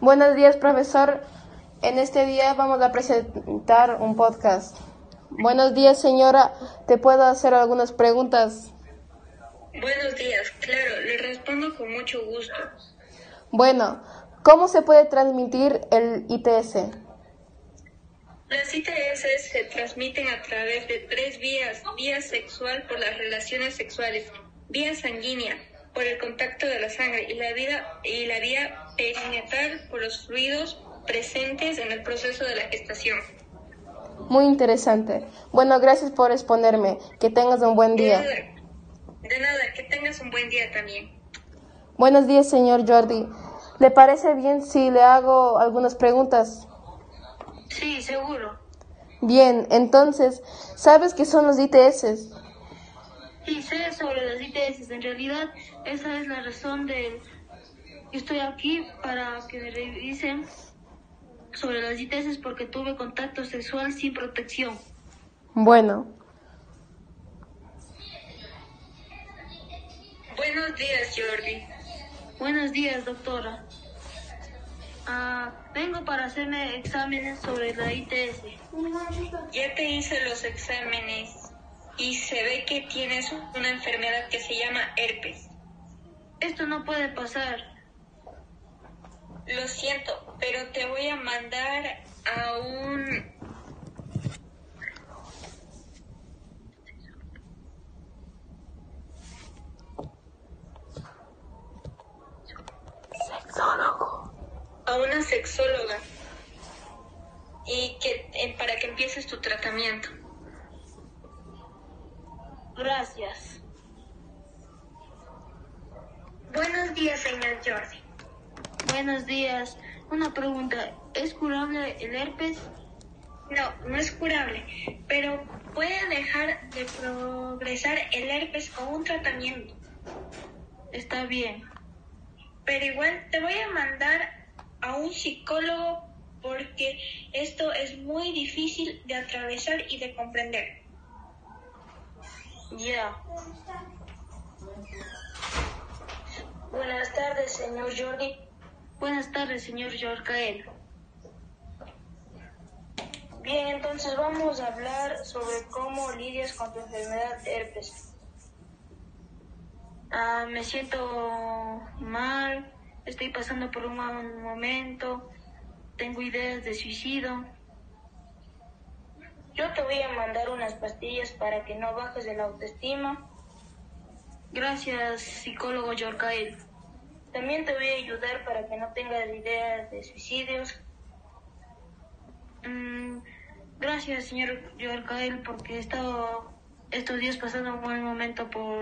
Buenos días, profesor. En este día vamos a presentar un podcast. Buenos días, señora. ¿Te puedo hacer algunas preguntas? Buenos días, claro, le respondo con mucho gusto. Bueno, ¿cómo se puede transmitir el ITS? Las ITS se transmiten a través de tres vías. Vía sexual por las relaciones sexuales, vía sanguínea por el contacto de la sangre y la, vida, y la vía perinatal por los fluidos presentes en el proceso de la gestación. Muy interesante. Bueno, gracias por responderme. Que tengas un buen De día. nada, de nada, que tengas un buen día también. Buenos días, señor Jordi. ¿Le parece bien si le hago algunas preguntas? Sí, seguro. Bien, entonces, ¿sabes qué son los ITS? Sí, sé sobre las ITS. En realidad, esa es la razón de que estoy aquí para que me revisen sobre las ITS porque tuve contacto sexual sin protección. Bueno, Buenos días, Jordi. Buenos días, doctora. Ah, vengo para hacerme exámenes sobre la ITS. Ya te hice los exámenes y se ve que tienes una enfermedad que se llama herpes. Esto no puede pasar. Lo siento, pero te voy a mandar a un... A una sexóloga. Y que eh, para que empieces tu tratamiento. Gracias. Buenos días, señor Jordi. Buenos días. Una pregunta. ¿Es curable el herpes? No, no es curable, pero puede dejar de progresar el herpes con un tratamiento. Está bien. Pero igual te voy a mandar a un psicólogo porque esto es muy difícil de atravesar y de comprender. Ya. Buenas tardes, señor Jordi. Buenas tardes, señor Yorcael. Bien, entonces vamos a hablar sobre cómo lidias con tu enfermedad de herpes. Ah, me siento mal, estoy pasando por un mal momento, tengo ideas de suicidio. Yo te voy a mandar unas pastillas para que no bajes de la autoestima. Gracias, psicólogo Yorcael. También te voy a ayudar para que no tengas ideas de suicidios. Mm, gracias, señor Yorcael, porque he estado estos días pasando un buen momento por